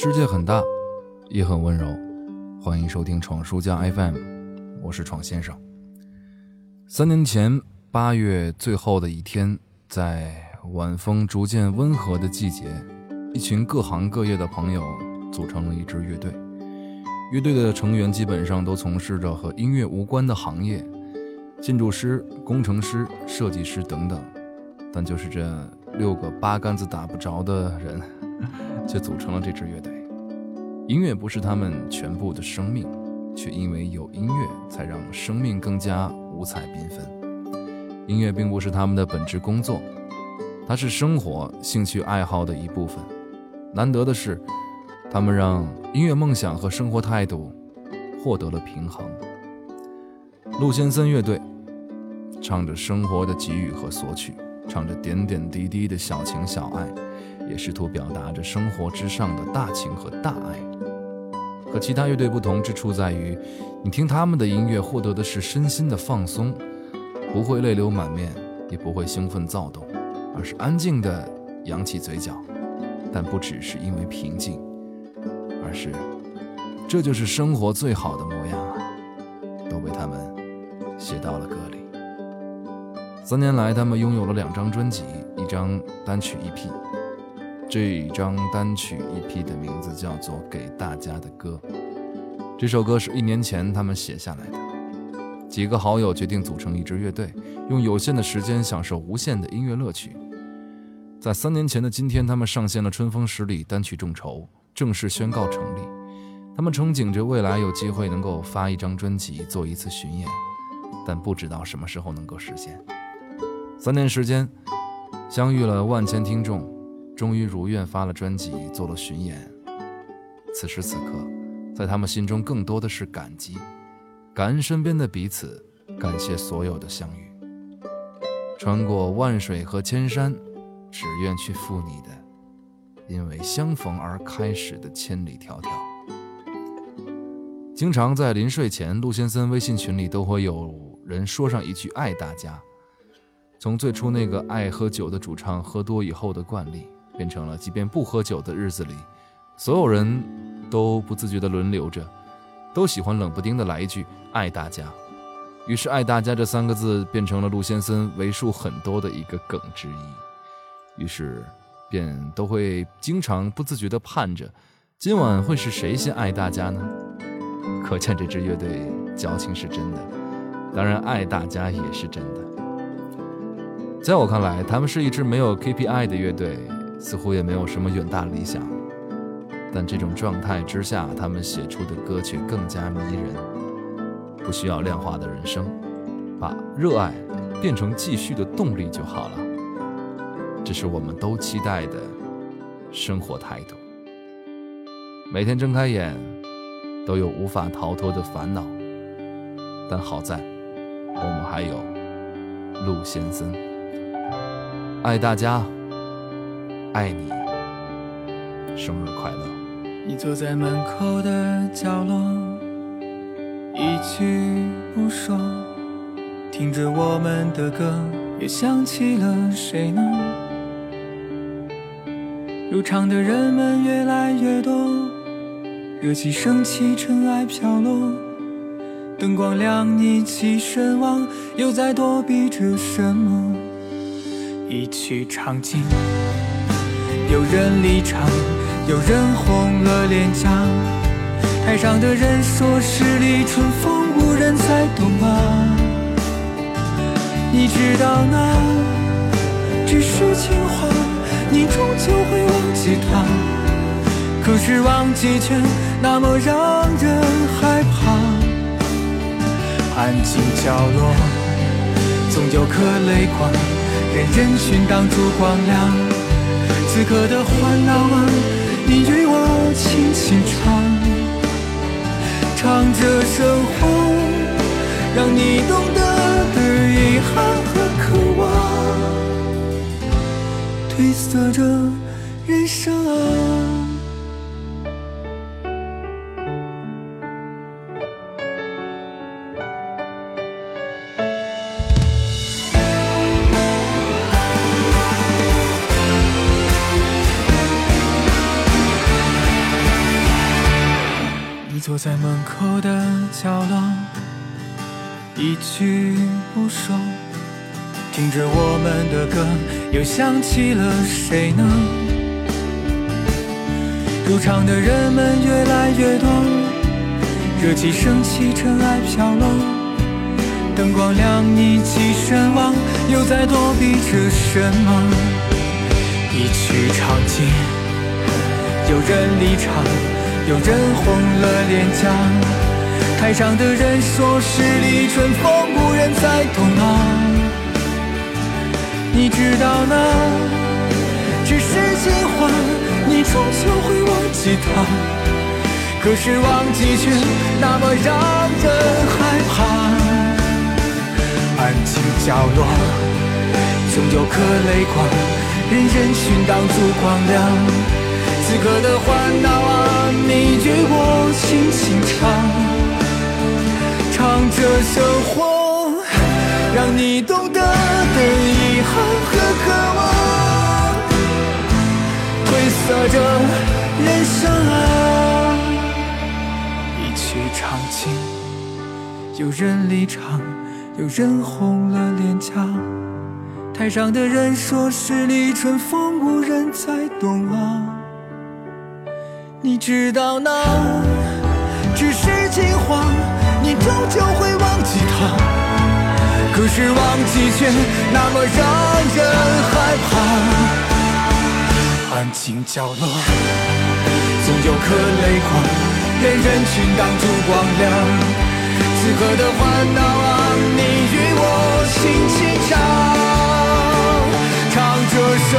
世界很大，也很温柔。欢迎收听闯书家 FM，我是闯先生。三年前八月最后的一天，在晚风逐渐温和的季节，一群各行各业的朋友组成了一支乐队。乐队的成员基本上都从事着和音乐无关的行业，建筑师、工程师、设计师等等。但就是这六个八竿子打不着的人，却组成了这支乐队。音乐不是他们全部的生命，却因为有音乐，才让生命更加五彩缤纷。音乐并不是他们的本职工作，它是生活、兴趣爱好的一部分。难得的是，他们让音乐梦想和生活态度获得了平衡。陆先森乐队唱着生活的给予和索取，唱着点点滴滴的小情小爱，也试图表达着生活之上的大情和大爱。和其他乐队不同之处在于，你听他们的音乐获得的是身心的放松，不会泪流满面，也不会兴奋躁动，而是安静的扬起嘴角。但不只是因为平静，而是这就是生活最好的模样！都被他们写到了歌里。三年来，他们拥有了两张专辑，一张单曲 EP。这张单曲 EP 的名字叫做《给大家的歌》。这首歌是一年前他们写下来的。几个好友决定组成一支乐队，用有限的时间享受无限的音乐乐趣。在三年前的今天，他们上线了《春风十里》单曲众筹，正式宣告成立。他们憧憬着未来有机会能够发一张专辑，做一次巡演，但不知道什么时候能够实现。三年时间，相遇了万千听众。终于如愿发了专辑，做了巡演。此时此刻，在他们心中更多的是感激，感恩身边的彼此，感谢所有的相遇。穿过万水和千山，只愿去赴你的，因为相逢而开始的千里迢迢。经常在临睡前，陆先生微信群里都会有人说上一句“爱大家”。从最初那个爱喝酒的主唱喝多以后的惯例。变成了，即便不喝酒的日子里，所有人都不自觉地轮流着，都喜欢冷不丁的来一句“爱大家”。于是，“爱大家”这三个字变成了陆先生为数很多的一个梗之一。于是，便都会经常不自觉地盼着，今晚会是谁先爱大家呢？可见这支乐队矫情是真的，当然，爱大家也是真的。在我看来，他们是一支没有 KPI 的乐队。似乎也没有什么远大理想，但这种状态之下，他们写出的歌曲更加迷人。不需要量化的人生，把热爱变成继续的动力就好了。这是我们都期待的生活态度。每天睁开眼，都有无法逃脱的烦恼，但好在我们还有陆先生，爱大家。爱你，生日快乐！你坐在门口的角落，一句不说，听着我们的歌，又想起了谁呢？入场的人们越来越多，热气升起，尘埃飘落，灯光亮，你起身望，又在躲避着什么？一曲唱尽。有人离场，有人红了脸颊。台上的人说十里春风无人再懂吗？你知道那只是情话，你终究会忘记他。可是忘记却那么让人害怕。安静角落，总有颗泪光，任人群挡住光亮。此刻的欢闹啊，你与我轻轻唱，唱着生活，让你懂得的遗憾和渴望，褪色着人生啊。在门口的角落，一句不说，听着我们的歌，又想起了谁呢？入场的人们越来越多，热气升起，尘埃飘落，灯光亮，你起身望，又在躲避着什么？一曲唱尽，有人离场。有人红了脸颊，台上的人说十里春风无人再懂啊。你知道那只是情话，你终究会忘记他。可是忘记却那么让人害怕。安静角落，总有颗泪光，任人群挡住光亮。此刻的烦恼啊，你与我轻轻唱，唱着生活，让你懂得的遗憾和渴望，褪色着人生啊，一曲唱尽，有人离场，有人红了脸颊，台上的人说十里春风无人再懂啊。你知道那只是情话，你终究会忘记他。可是忘记却那么让人害怕。安静角落，总有颗泪光，任人群挡住光亮。此刻的烦恼啊，你与我轻轻唱，唱着生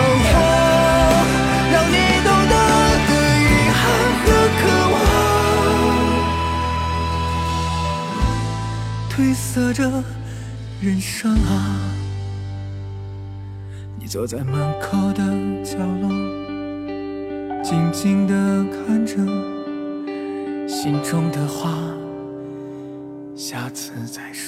褪色着人生啊，你坐在门口的角落，静静的看着，心中的话，下次再说。